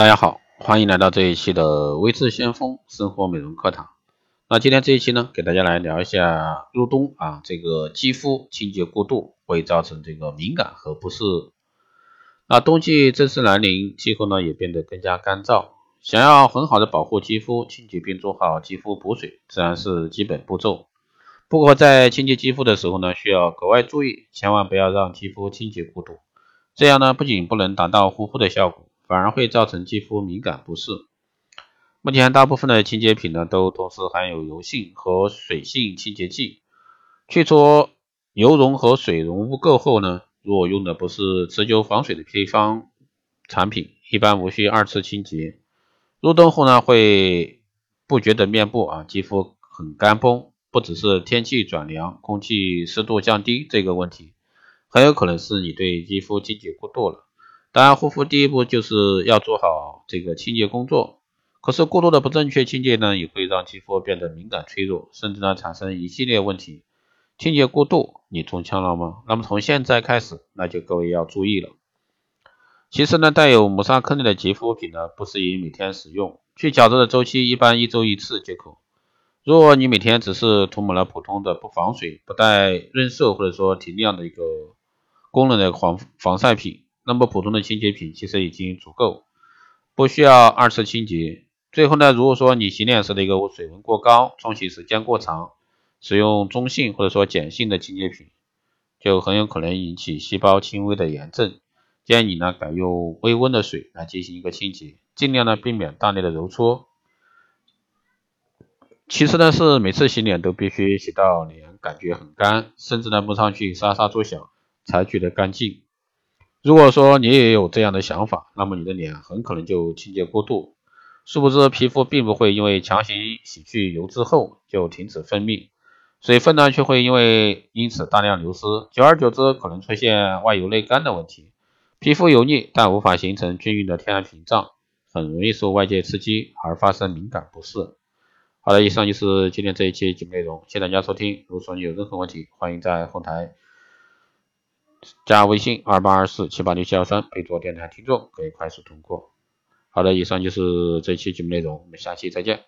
大家好，欢迎来到这一期的微智先锋生活美容课堂。那今天这一期呢，给大家来聊一下入冬啊，这个肌肤清洁过度会造成这个敏感和不适。那冬季正式来临，气候呢也变得更加干燥，想要很好的保护肌肤清洁并做好肌肤补水，自然是基本步骤。不过在清洁肌肤的时候呢，需要格外注意，千万不要让肌肤清洁过度，这样呢不仅不能达到护肤的效果。反而会造成肌肤敏感不适。目前大部分的清洁品呢，都同时含有油性和水性清洁剂。去除油溶和水溶污垢后呢，如果用的不是持久防水的配方产品，一般无需二次清洁。入冬后呢，会不觉得面部啊肌肤很干绷，不只是天气转凉、空气湿度降低这个问题，很有可能是你对肌肤清洁过度了。当然，护肤第一步就是要做好这个清洁工作。可是过度的不正确清洁呢，也会让肌肤变得敏感脆弱，甚至呢产生一系列问题。清洁过度，你中枪了吗？那么从现在开始，那就各位要注意了。其实呢，带有磨砂颗粒的洁肤品呢，不适宜每天使用。去角质的周期一般一周一次即可。如果你每天只是涂抹了普通的不防水、不带润色或者说提亮的一个功能的防防晒品。那么普通的清洁品其实已经足够，不需要二次清洁。最后呢，如果说你洗脸时的一个水温过高，冲洗时间过长，使用中性或者说碱性的清洁品，就很有可能引起细胞轻微的炎症。建议你呢改用微温的水来进行一个清洁，尽量呢避免大力的揉搓。其实呢是每次洗脸都必须洗到脸感觉很干，甚至呢摸上去沙沙作响才觉得干净。如果说你也有这样的想法，那么你的脸很可能就清洁过度。殊不知，皮肤并不会因为强行洗去油脂后就停止分泌，水分呢却会因为因此大量流失，久而久之可能出现外油内干的问题。皮肤油腻但无法形成均匀的天然屏障，很容易受外界刺激而发生敏感不适。好了，以上就是今天这一期节目内容，谢谢大家收听。如果说你有任何问题，欢迎在后台。加微信二八二四七八六七幺三，备注电台听众，可以快速通过。好的，以上就是这期节目内容，我们下期再见。